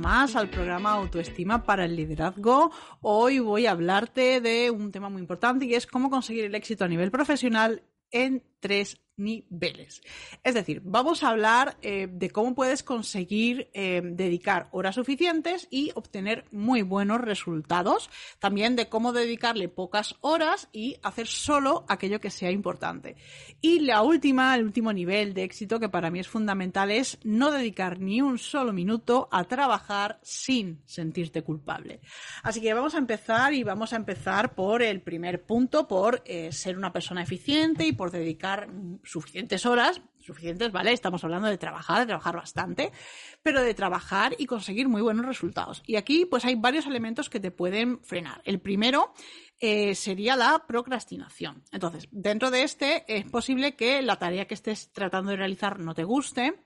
Más al programa Autoestima para el Liderazgo. Hoy voy a hablarte de un tema muy importante y es cómo conseguir el éxito a nivel profesional en tres niveles. Es decir, vamos a hablar eh, de cómo puedes conseguir eh, dedicar horas suficientes y obtener muy buenos resultados. También de cómo dedicarle pocas horas y hacer solo aquello que sea importante. Y la última, el último nivel de éxito que para mí es fundamental es no dedicar ni un solo minuto a trabajar sin sentirte culpable. Así que vamos a empezar y vamos a empezar por el primer punto, por eh, ser una persona eficiente y por dedicar suficientes horas, suficientes, ¿vale? Estamos hablando de trabajar, de trabajar bastante, pero de trabajar y conseguir muy buenos resultados. Y aquí, pues hay varios elementos que te pueden frenar. El primero eh, sería la procrastinación. Entonces, dentro de este, es posible que la tarea que estés tratando de realizar no te guste.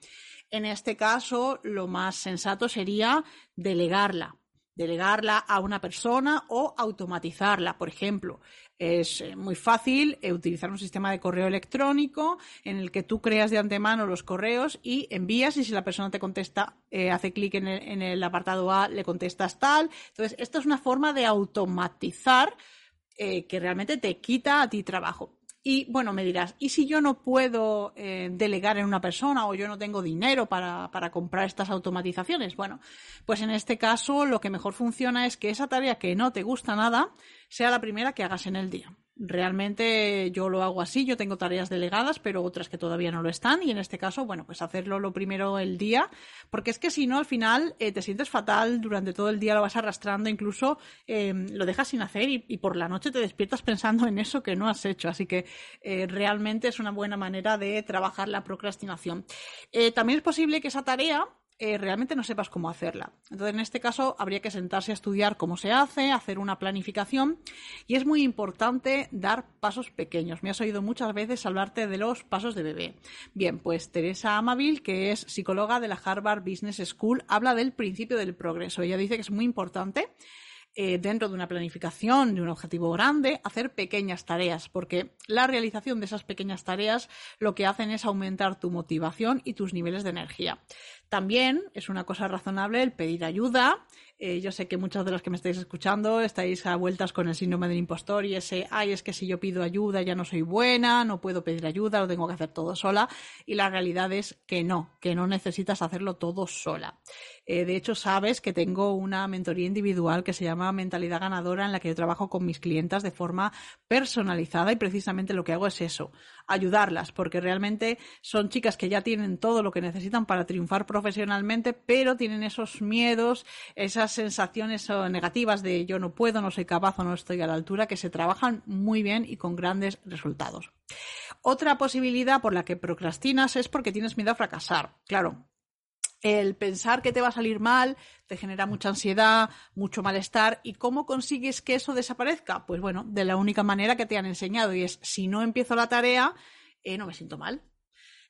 En este caso, lo más sensato sería delegarla delegarla a una persona o automatizarla. Por ejemplo, es eh, muy fácil eh, utilizar un sistema de correo electrónico en el que tú creas de antemano los correos y envías y si la persona te contesta, eh, hace clic en, en el, apartado A, le contestas tal. Entonces, esto es una forma de automatizar que realmente te quita a ti trabajo. Y bueno, me dirás, ¿y si yo no puedo eh, delegar en una persona o yo no tengo dinero para, para, comprar estas automatizaciones? Bueno, pues en este caso lo que mejor funciona es que esa tarea que no te gusta nada sea la primera que hagas en el día. Realmente yo lo hago así, yo tengo tareas delegadas, pero otras que todavía no lo están y en este caso, bueno, pues hacerlo lo primero el día, porque es que si no, al final eh, te sientes fatal, durante todo el día lo vas arrastrando, incluso em, lo dejas sin hacer y, por la noche te despiertas pensando en eso que no has hecho, así que eh, realmente es una buena manera de trabajar la procrastinación. Eh, también es posible que esa tarea eh, realmente no sepas cómo hacerla. Entonces, en este caso, habría que sentarse a estudiar cómo se hace, hacer una planificación y es muy importante dar pasos pequeños. Me has oído muchas veces hablarte de los pasos de bebé. Bien, pues Teresa Amaville, que es psicóloga de la Harvard Business School, habla del principio del progreso. Ella dice que es muy importante eh, dentro de una planificación, de un objetivo grande, hacer pequeñas tareas, porque la realización de esas pequeñas tareas lo que hacen es aumentar tu motivación y tus niveles de energía. También es una cosa razonable el pedir ayuda. Eh, yo sé que muchos de los que me estáis escuchando estáis a vueltas con el síndrome del impostor y ese, ay, es que si yo pido ayuda ya no soy buena, no puedo pedir ayuda, lo tengo que hacer todo sola. Y la realidad es que no, que no necesitas hacerlo todo sola. Eh, de hecho, sabes que tengo una mentoría individual que se llama Mentalidad Ganadora, en la que yo trabajo con mis clientas de forma personalizada y precisamente lo que hago es eso, ayudarlas, porque realmente son chicas que ya tienen todo lo que necesitan para triunfar profesionalmente, pero tienen esos miedos, esas sensaciones negativas de yo no puedo, no soy capaz o no estoy a la altura, que se trabajan muy bien y con grandes resultados. Otra posibilidad por la que procrastinas es porque tienes miedo a fracasar. Claro, el pensar que te va a salir mal te genera mucha ansiedad, mucho malestar. ¿Y cómo consigues que eso desaparezca? Pues bueno, de la única manera que te han enseñado y es si no empiezo la tarea, eh, no me siento mal.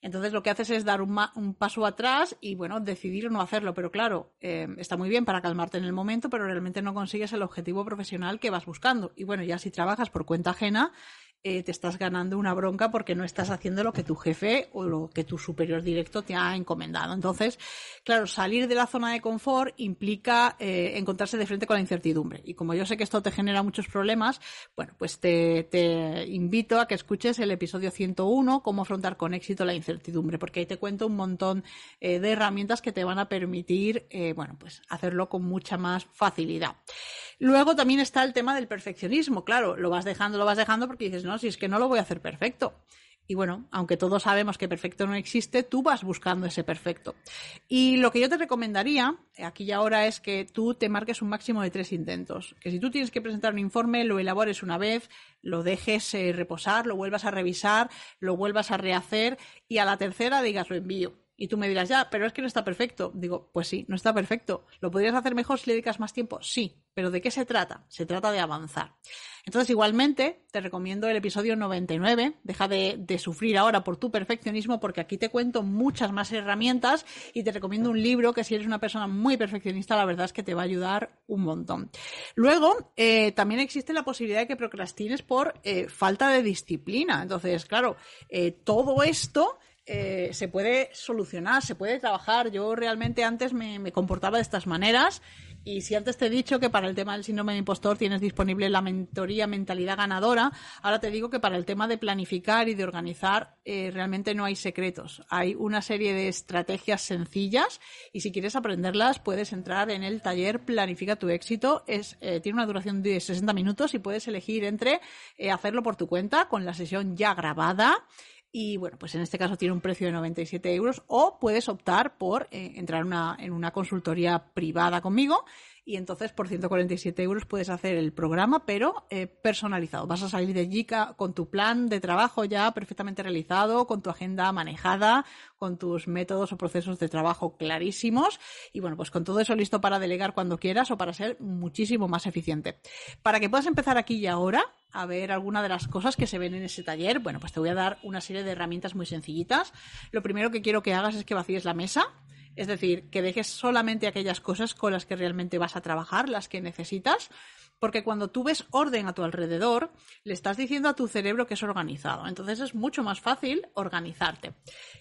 Entonces lo que haces es dar un, paso atrás y bueno, decidir no hacerlo. Pero claro, eh, está muy bien para calmarte en el momento, pero realmente no consigues el objetivo profesional que vas buscando. Y bueno, ya si trabajas por cuenta ajena, eh, te estás ganando una bronca porque no estás haciendo lo que tu jefe o lo que tu superior directo te ha encomendado. Entonces, claro, salir de la zona de confort implica eh, encontrarse de frente con la incertidumbre. Y como yo sé que esto te genera muchos problemas, bueno, pues te, invito a que escuches el episodio 101, cómo afrontar con éxito la incertidumbre, porque ahí te cuento un montón eh, de herramientas que te van a permitir, bueno, pues hacerlo con mucha más facilidad. Luego también está el tema del perfeccionismo. Claro, lo vas dejando, lo vas dejando porque dices, no, si es que no lo voy a hacer perfecto. Y bueno, aunque todos sabemos que perfecto no existe, tú vas buscando ese perfecto. Y lo que yo te recomendaría aquí y ahora es que tú te marques un máximo de tres intentos. Que si tú tienes que presentar un informe, lo elabores una vez, lo dejes eh, reposar, lo vuelvas a revisar, lo vuelvas a rehacer y a la tercera digas lo envío Y tú me dirás, ya, pero es que no está perfecto. Digo, pues sí, no está perfecto. ¿Lo podrías hacer mejor si le dedicas más tiempo? Sí, pero ¿de qué se trata? Se trata de avanzar. Entonces, igualmente, te recomiendo el episodio 99. Deja de, sufrir ahora por tu perfeccionismo, porque aquí te cuento muchas más herramientas y te recomiendo un libro que si eres una persona muy perfeccionista, la verdad es que te va a ayudar un montón. Luego, eh, también existe la posibilidad de que procrastines por eh, falta de disciplina. Entonces, claro, eh, todo esto eh, se puede solucionar, se puede trabajar. Yo realmente antes me, comportaba de estas maneras y si antes te he dicho que para el tema del síndrome de impostor tienes disponible la mentoría mentalidad ganadora, ahora te digo que para el tema de planificar y de organizar eh, realmente no hay secretos. Hay una serie de estrategias sencillas y si quieres aprenderlas puedes entrar en el taller Planifica tu éxito. Es, eh, tiene una duración de 60 minutos y puedes elegir entre hacerlo por tu cuenta con la sesión ya grabada y bueno, pues en este caso tiene un precio de 97 euros o puedes optar por eh, entrar una, en una consultoría privada conmigo y entonces por 147 euros puedes hacer el programa, pero eh, personalizado. Vas a salir de allí con tu plan de trabajo ya perfectamente realizado, con tu agenda manejada, con tus métodos o procesos de trabajo clarísimos y bueno, pues con todo eso listo para delegar cuando quieras o para ser muchísimo más eficiente. Para que puedas empezar aquí y ahora, a ver alguna de las cosas que se ven en ese taller, bueno, pues te voy a dar una serie de herramientas muy sencillitas. Lo primero que quiero que hagas es que vacíes la mesa, es decir, que dejes solamente aquellas cosas con las que realmente vas a trabajar, las que necesitas. Porque cuando tú ves orden a tu alrededor, le estás diciendo a tu cerebro que es organizado. Entonces es mucho más fácil organizarte.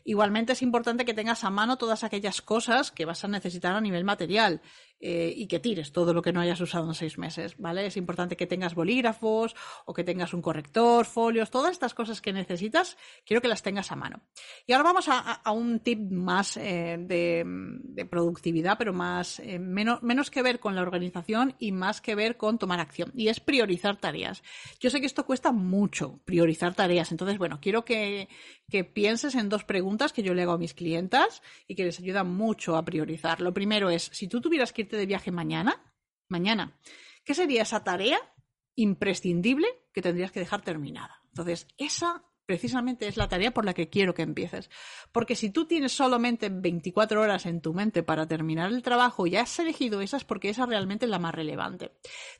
Igualmente es importante que tengas a mano todas aquellas cosas que vas a necesitar a nivel material eh, y que tires todo lo que no hayas usado en seis meses, ¿vale? Es importante que tengas bolígrafos o que tengas un corrector, folios, todas estas cosas que necesitas, quiero que las tengas a mano. Y ahora vamos a, un tip más eh, de, de, productividad, pero más eh, menos, menos que ver con la organización y más que ver con tomar acción. Y es priorizar tareas. Yo sé que esto cuesta mucho, priorizar tareas. Entonces, bueno, quiero que, que pienses en dos preguntas que yo le hago a mis clientas y que les ayudan mucho a priorizar. Lo primero es, si tú tuvieras que irte de viaje mañana, mañana, ¿qué sería esa tarea imprescindible que tendrías que dejar terminada? Entonces, esa precisamente es la tarea por la que quiero que empieces. Porque si tú tienes solamente 24 horas en tu mente para terminar el trabajo y has elegido esas porque esa realmente es la más relevante.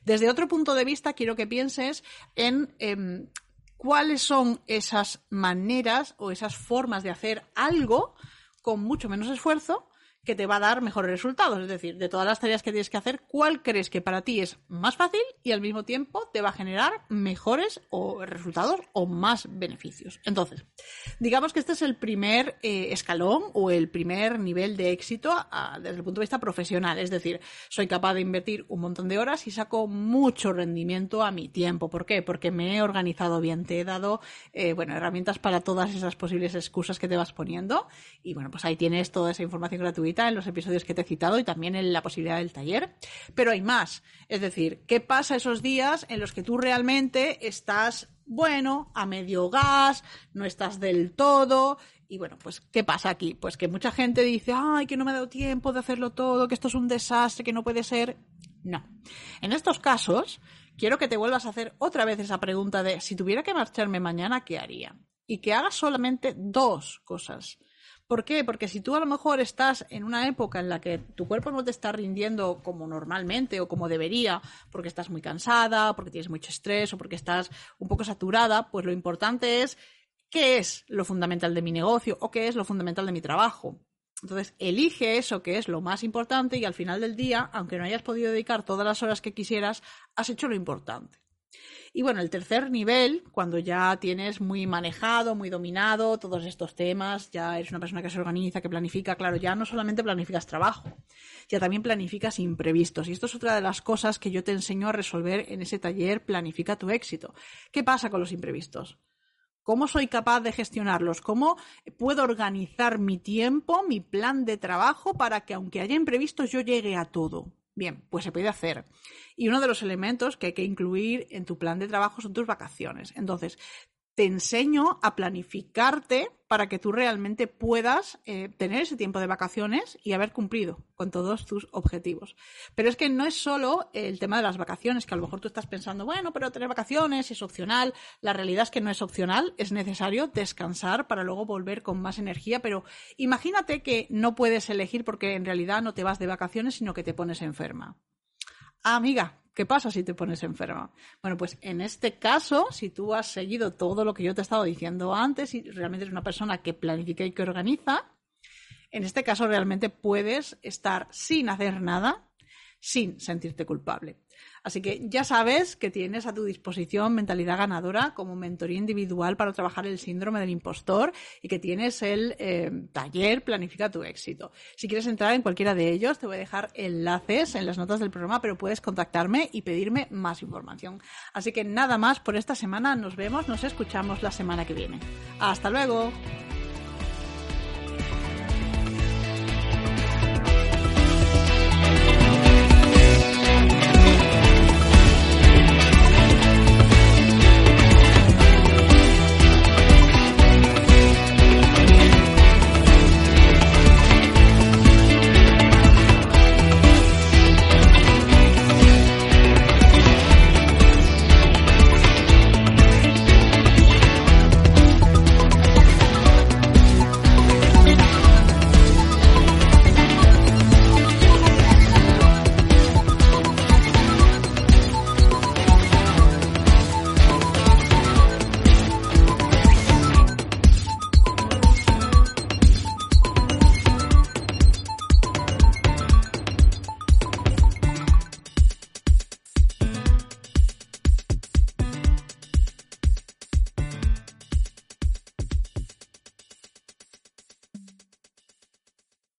Desde otro punto de vista, quiero que pienses en eh, cuáles son esas maneras o esas formas de hacer algo con mucho menos esfuerzo que te va a dar mejores resultados. Es decir, de todas las tareas que tienes que hacer, ¿cuál crees que para ti es más fácil y al mismo tiempo te va a generar mejores resultados o más beneficios? Entonces, digamos que este es el primer eh, escalón o el primer nivel de éxito a, desde el punto de vista profesional. Es decir, soy capaz de invertir un montón de horas y saco mucho rendimiento a mi tiempo. ¿Por qué? Porque me he organizado bien, te he dado eh, bueno, herramientas para todas esas posibles excusas que te vas poniendo y bueno, pues ahí tienes toda esa información gratuita en los episodios que te he citado y también en la posibilidad del taller. Pero hay más. Es decir, ¿qué pasa esos días en los que tú realmente estás, bueno, a medio gas, no estás del todo? Y bueno, pues, ¿qué pasa aquí? Pues que mucha gente dice, ay, que no me ha dado tiempo de hacerlo todo, que esto es un desastre, que no puede ser. No. En estos casos, quiero que te vuelvas a hacer otra vez esa pregunta de si tuviera que marcharme mañana, ¿qué haría? Y que hagas solamente dos cosas. ¿Por qué? Porque si tú a lo mejor estás en una época en la que tu cuerpo no te está rindiendo como normalmente o como debería, porque estás muy cansada, porque tienes mucho estrés o porque estás un poco saturada, pues lo importante es qué es lo fundamental de mi negocio o qué es lo fundamental de mi trabajo. Entonces, elige eso que es lo más importante y al final del día, aunque no hayas podido dedicar todas las horas que quisieras, has hecho lo importante. Y bueno, el tercer nivel, cuando ya tienes muy manejado, muy dominado todos estos temas, ya eres una persona que se organiza, que planifica, claro, ya no solamente planificas trabajo, ya también planificas imprevistos. Y esto es otra de las cosas que yo te enseño a resolver en ese taller Planifica tu éxito. ¿Qué pasa con los imprevistos? ¿Cómo soy capaz de gestionarlos? ¿Cómo puedo organizar mi tiempo, mi plan de trabajo para que aunque haya imprevistos yo llegue a todo? Bien, pues se puede hacer. Y uno de los elementos que hay que incluir en tu plan de trabajo son tus vacaciones. Entonces, te enseño a planificarte para que tú realmente puedas eh, tener ese tiempo de vacaciones y haber cumplido con todos tus objetivos. Pero es que no es solo el tema de las vacaciones, que a lo mejor tú estás pensando, bueno, pero tener vacaciones es opcional. La realidad es que no es opcional, es necesario descansar para luego volver con más energía. Pero imagínate que no puedes elegir porque en realidad no te vas de vacaciones, sino que te pones enferma. Ah, amiga, ¿Qué pasa si te pones enferma? Bueno, pues en este caso, si tú has seguido todo lo que yo te he estado diciendo antes y realmente eres una persona que planifica y que organiza, en este caso realmente puedes estar sin hacer nada, sin sentirte culpable. Así que ya sabes que tienes a tu disposición mentalidad ganadora como mentoría individual para trabajar el síndrome del impostor y que tienes el eh, taller Planifica tu éxito. Si quieres entrar en cualquiera de ellos, te voy a dejar enlaces en las notas del programa, pero puedes contactarme y pedirme más información. Así que nada más por esta semana. Nos vemos, nos escuchamos la semana que viene. Hasta luego.